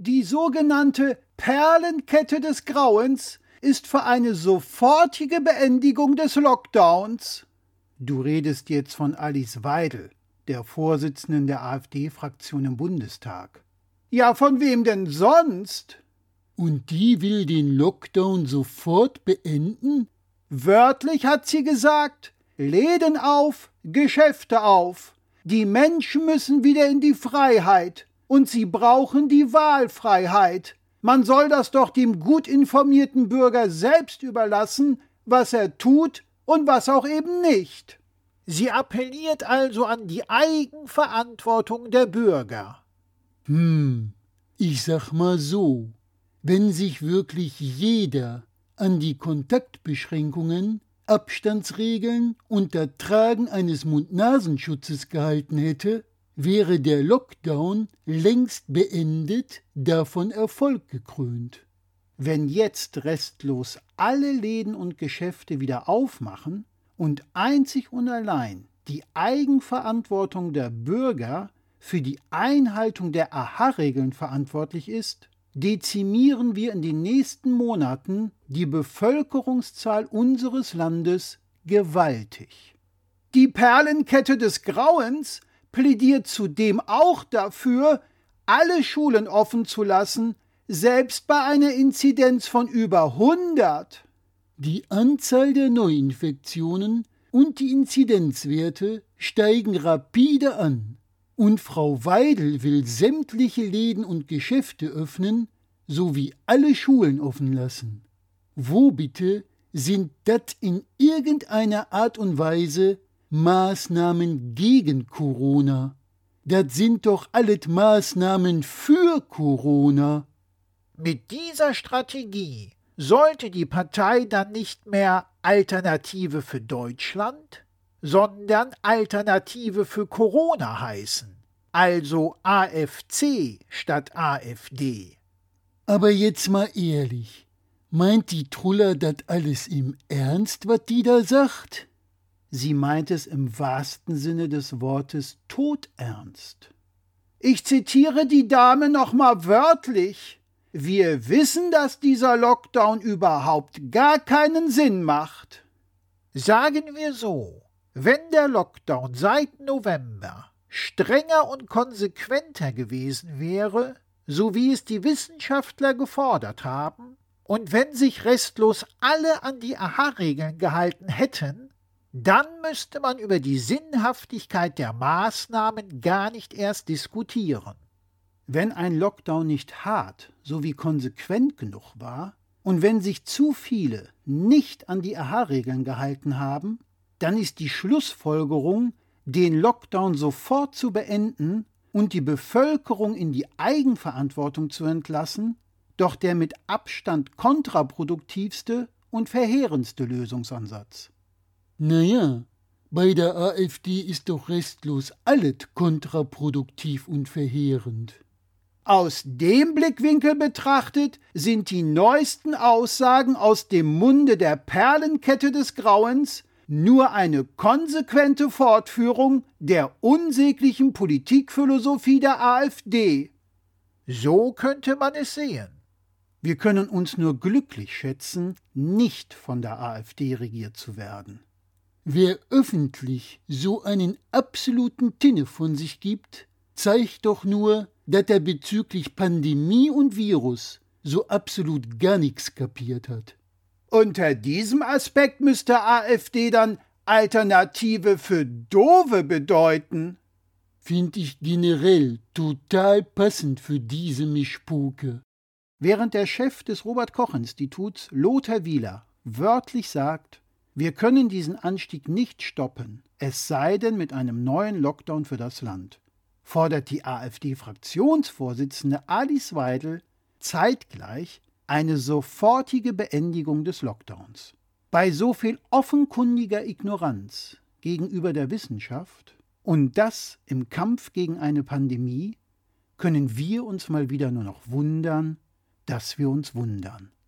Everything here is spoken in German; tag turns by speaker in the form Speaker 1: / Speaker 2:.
Speaker 1: Die sogenannte Perlenkette des Grauens ist für eine sofortige Beendigung des Lockdowns. Du redest jetzt von Alice Weidel, der Vorsitzenden der AfD-Fraktion im Bundestag. Ja, von wem denn sonst?
Speaker 2: Und die will den Lockdown sofort beenden?
Speaker 1: Wörtlich hat sie gesagt, Läden auf, Geschäfte auf. Die Menschen müssen wieder in die Freiheit und sie brauchen die Wahlfreiheit. Man soll das doch dem gut informierten Bürger selbst überlassen, was er tut und was auch eben nicht. Sie appelliert also an die Eigenverantwortung der Bürger.
Speaker 2: Hm, ich sag mal so, wenn sich wirklich jeder an die Kontaktbeschränkungen, Abstandsregeln und das Tragen eines Mund-Nasenschutzes gehalten hätte, wäre der Lockdown längst beendet, davon Erfolg gekrönt.
Speaker 1: Wenn jetzt restlos alle Läden und Geschäfte wieder aufmachen und einzig und allein die Eigenverantwortung der Bürger für die Einhaltung der AHA-Regeln verantwortlich ist, dezimieren wir in den nächsten Monaten die Bevölkerungszahl unseres Landes gewaltig. Die Perlenkette des Grauens plädiert zudem auch dafür, alle Schulen offen zu lassen, selbst bei einer Inzidenz von über 100.
Speaker 2: Die Anzahl der Neuinfektionen und die Inzidenzwerte steigen rapide an. Und Frau Weidel will sämtliche Läden und Geschäfte öffnen, sowie alle Schulen offen lassen. Wo bitte sind das in irgendeiner Art und Weise Maßnahmen gegen Corona? Das sind doch alles Maßnahmen für Corona.
Speaker 1: Mit dieser Strategie sollte die Partei dann nicht mehr Alternative für Deutschland, sondern Alternative für Corona heißen, also AFC statt AfD.
Speaker 2: Aber jetzt mal ehrlich, meint die Truller das alles im Ernst, was die da sagt?
Speaker 1: Sie meint es im wahrsten Sinne des Wortes todernst. Ich zitiere die Dame nochmal wörtlich. Wir wissen, dass dieser Lockdown überhaupt gar keinen Sinn macht. Sagen wir so, wenn der Lockdown seit November strenger und konsequenter gewesen wäre, so wie es die Wissenschaftler gefordert haben, und wenn sich restlos alle an die Aha-Regeln gehalten hätten, dann müsste man über die Sinnhaftigkeit der Maßnahmen gar nicht erst diskutieren. Wenn ein Lockdown nicht hart sowie konsequent genug war, und wenn sich zu viele nicht an die Aha-Regeln gehalten haben, dann ist die Schlussfolgerung, den Lockdown sofort zu beenden und die Bevölkerung in die Eigenverantwortung zu entlassen, doch der mit Abstand kontraproduktivste und verheerendste Lösungsansatz.
Speaker 2: Naja, bei der AfD ist doch restlos alles kontraproduktiv und verheerend.
Speaker 1: Aus dem Blickwinkel betrachtet sind die neuesten Aussagen aus dem Munde der Perlenkette des Grauens nur eine konsequente Fortführung der unsäglichen Politikphilosophie der AfD. So könnte man es sehen. Wir können uns nur glücklich schätzen, nicht von der AfD regiert zu werden.
Speaker 2: Wer öffentlich so einen absoluten Tinne von sich gibt, zeigt doch nur, dass er bezüglich Pandemie und Virus so absolut gar nichts kapiert hat.
Speaker 1: Unter diesem Aspekt müsste AfD dann Alternative für Dove bedeuten.
Speaker 2: Finde ich generell total passend für diese Mischpuke.
Speaker 1: Während der Chef des Robert Koch Instituts, Lothar Wieler, wörtlich sagt, wir können diesen Anstieg nicht stoppen, es sei denn mit einem neuen Lockdown für das Land, fordert die AfD-Fraktionsvorsitzende Alice Weidel zeitgleich eine sofortige Beendigung des Lockdowns. Bei so viel offenkundiger Ignoranz gegenüber der Wissenschaft und das im Kampf gegen eine Pandemie können wir uns mal wieder nur noch wundern, dass wir uns wundern.